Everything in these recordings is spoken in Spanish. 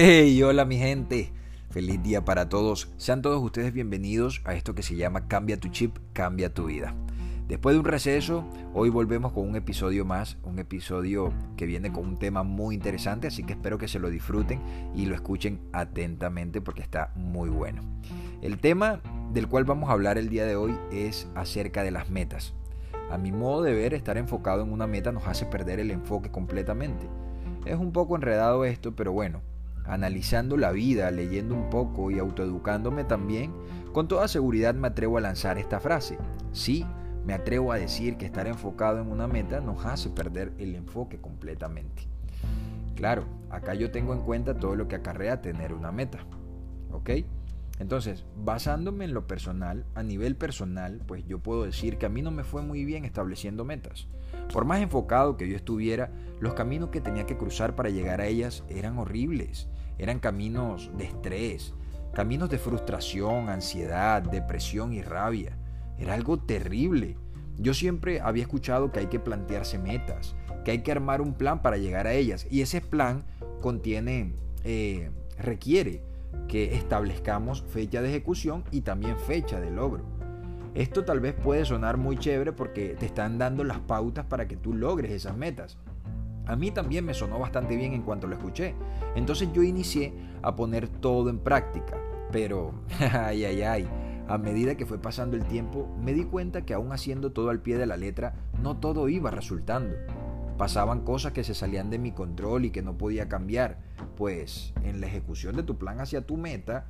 Hey, hola mi gente. Feliz día para todos. Sean todos ustedes bienvenidos a esto que se llama Cambia tu chip, cambia tu vida. Después de un receso, hoy volvemos con un episodio más, un episodio que viene con un tema muy interesante, así que espero que se lo disfruten y lo escuchen atentamente porque está muy bueno. El tema del cual vamos a hablar el día de hoy es acerca de las metas. A mi modo de ver, estar enfocado en una meta nos hace perder el enfoque completamente. Es un poco enredado esto, pero bueno, analizando la vida, leyendo un poco y autoeducándome también, con toda seguridad me atrevo a lanzar esta frase. Sí, me atrevo a decir que estar enfocado en una meta nos hace perder el enfoque completamente. Claro, acá yo tengo en cuenta todo lo que acarrea tener una meta. ¿Ok? Entonces, basándome en lo personal, a nivel personal, pues yo puedo decir que a mí no me fue muy bien estableciendo metas. Por más enfocado que yo estuviera, los caminos que tenía que cruzar para llegar a ellas eran horribles. Eran caminos de estrés, caminos de frustración, ansiedad, depresión y rabia. Era algo terrible. Yo siempre había escuchado que hay que plantearse metas, que hay que armar un plan para llegar a ellas. Y ese plan contiene, eh, requiere que establezcamos fecha de ejecución y también fecha de logro. Esto tal vez puede sonar muy chévere porque te están dando las pautas para que tú logres esas metas. A mí también me sonó bastante bien en cuanto lo escuché. Entonces yo inicié a poner todo en práctica. Pero, ay, ay, ay, a medida que fue pasando el tiempo, me di cuenta que aún haciendo todo al pie de la letra, no todo iba resultando. Pasaban cosas que se salían de mi control y que no podía cambiar, pues en la ejecución de tu plan hacia tu meta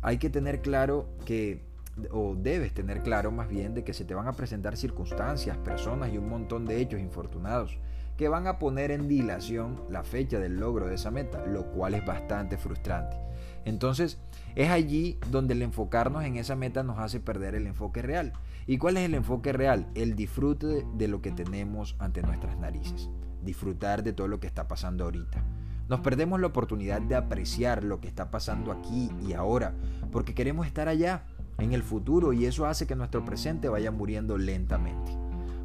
hay que tener claro que, o debes tener claro más bien, de que se te van a presentar circunstancias, personas y un montón de hechos infortunados que van a poner en dilación la fecha del logro de esa meta, lo cual es bastante frustrante. Entonces, es allí donde el enfocarnos en esa meta nos hace perder el enfoque real. ¿Y cuál es el enfoque real? El disfrute de lo que tenemos ante nuestras narices. Disfrutar de todo lo que está pasando ahorita. Nos perdemos la oportunidad de apreciar lo que está pasando aquí y ahora, porque queremos estar allá, en el futuro, y eso hace que nuestro presente vaya muriendo lentamente.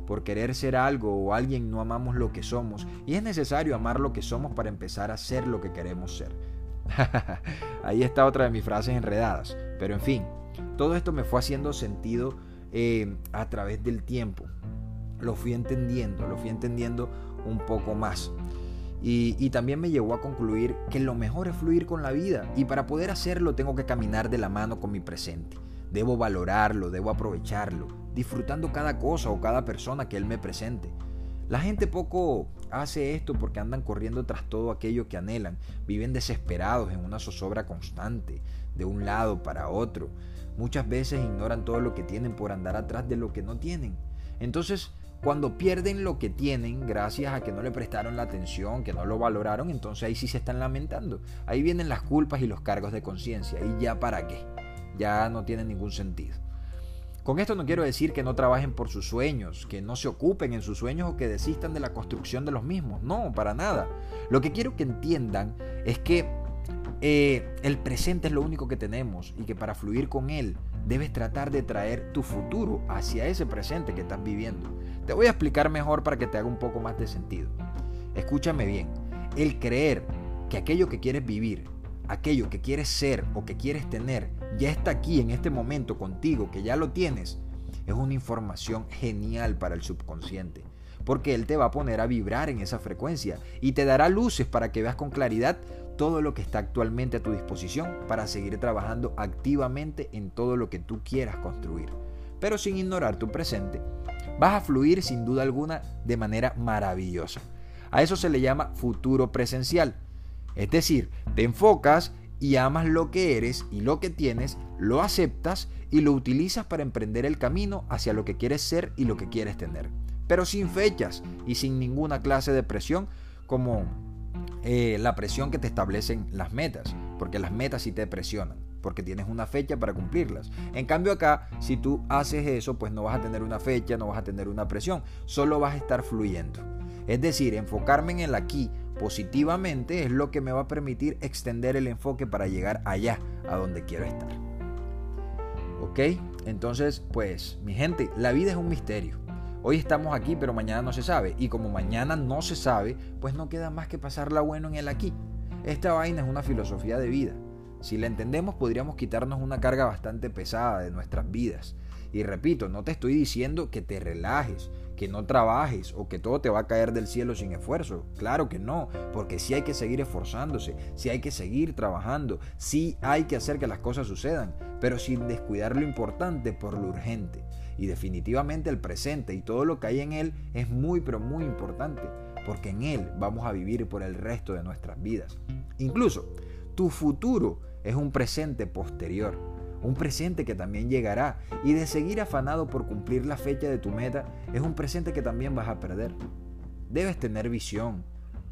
Por querer ser algo o alguien no amamos lo que somos, y es necesario amar lo que somos para empezar a ser lo que queremos ser. Ahí está otra de mis frases enredadas. Pero en fin, todo esto me fue haciendo sentido eh, a través del tiempo. Lo fui entendiendo, lo fui entendiendo un poco más. Y, y, también me llevó a concluir que lo mejor es fluir con la vida y para poder hacerlo tengo que caminar de la mano con mi presente. Debo valorarlo, debo aprovecharlo, disfrutando cada cosa o cada persona que Él me presente. La gente poco hace esto porque andan corriendo tras todo aquello que anhelan, viven desesperados en una zozobra constante, de un lado para otro. Muchas veces ignoran todo lo que tienen por andar atrás de lo que no tienen. Entonces, cuando pierden lo que tienen, gracias a que no le prestaron la atención, que no lo valoraron, entonces ahí sí se están lamentando. Ahí vienen las culpas y los cargos de conciencia. ¿Y ya para qué? Ya no tiene ningún sentido. Con esto no quiero decir que no trabajen por sus sueños, que no se ocupen en sus sueños o que desistan de la construcción de los mismos. No, para nada. Lo que quiero que entiendan es que eh, el presente es lo único que tenemos y que para fluir con él debes tratar de traer tu futuro hacia ese presente que estás viviendo. Te voy a explicar mejor para que te haga un poco más de sentido. Escúchame bien. El creer que aquello que quieres vivir aquello que quieres ser o que quieres tener ya está aquí en este momento contigo, que ya lo tienes, es una información genial para el subconsciente. Porque él te va a poner a vibrar en esa frecuencia y te dará luces para que veas con claridad todo lo que está actualmente a tu disposición para seguir trabajando activamente en todo lo que tú quieras construir. Pero sin ignorar tu presente, vas a fluir sin duda alguna de manera maravillosa. A eso se le llama futuro presencial es decir, te enfocas y amas lo que eres y lo que tienes, lo aceptas y lo utilizas para emprender el camino hacia lo que quieres ser y lo que quieres tener. Pero sin fechas y sin ninguna clase de presión como eh, la presión que te establecen las metas, porque las metas sí te presionan, porque tienes una fecha para cumplirlas. En cambio acá, si tú haces eso, pues no vas a tener una fecha, no vas a tener una presión, solo vas a estar fluyendo. Es decir, enfocarme en el aquí positivamente es lo que me va a permitir extender el enfoque para llegar allá, a donde quiero estar. ¿Ok? Entonces, pues, mi gente, la vida es un misterio. Hoy estamos aquí, pero mañana no se sabe. Y como mañana no se sabe, pues no queda más que pasarla bueno en el aquí. Esta vaina es una filosofía de vida. Si la entendemos podríamos quitarnos una carga bastante pesada de nuestras vidas. Y repito, no te estoy diciendo que te relajes, que no trabajes o que todo te va a caer del cielo sin esfuerzo. Claro que no, porque sí hay que seguir esforzándose, sí hay que seguir trabajando, sí hay que hacer que las cosas sucedan, pero sin descuidar lo importante por lo urgente. Y definitivamente el presente y todo lo que hay en él es muy pero muy importante, porque en él vamos a vivir por el resto de nuestras vidas. Incluso, tu futuro es un presente posterior un presente que también llegará y de seguir afanado por cumplir la fecha de tu meta es un presente que también vas a perder. Debes tener visión.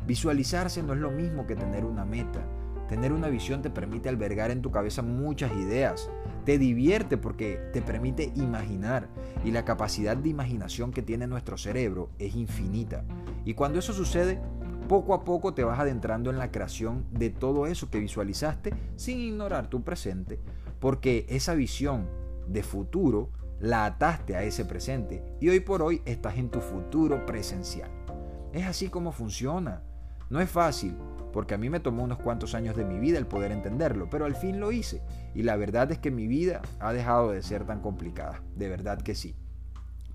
Visualizarse no es lo mismo que tener una meta. Tener una visión te permite albergar en tu cabeza muchas ideas. Te divierte porque te permite imaginar y la capacidad de imaginación que tiene nuestro cerebro es infinita. Y cuando eso sucede, poco a poco te vas adentrando en la creación de todo eso que visualizaste sin ignorar tu presente porque esa visión de futuro la ataste a ese presente y hoy por hoy estás en tu futuro presencial. Es así como funciona. No es fácil, porque a mí me tomó unos cuantos años de mi vida el poder entenderlo, pero al fin lo hice. Y la verdad es que mi vida ha dejado de ser tan complicada. De verdad que sí.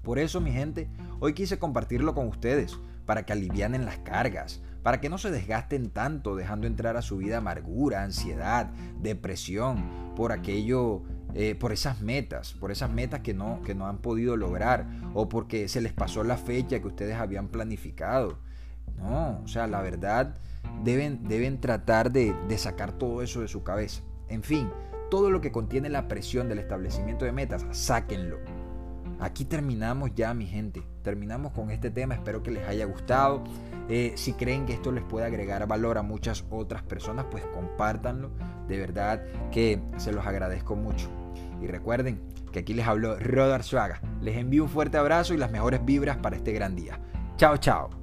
Por eso, mi gente, hoy quise compartirlo con ustedes, para que alivianen las cargas, para que no se desgasten tanto dejando entrar a su vida amargura, ansiedad, depresión, por aquello, eh, por esas metas, por esas metas que no, que no han podido lograr o porque se les pasó la fecha que ustedes habían planificado. No, o sea, la verdad, deben, deben tratar de, de sacar todo eso de su cabeza. En fin, todo lo que contiene la presión del establecimiento de metas, sáquenlo Aquí terminamos ya, mi gente. Terminamos con este tema. Espero que les haya gustado. Eh, si creen que esto les puede agregar valor a muchas otras personas, pues compártanlo. De verdad que se los agradezco mucho. Y recuerden que aquí les habló Rodar Suaga. Les envío un fuerte abrazo y las mejores vibras para este gran día. Chao, chao.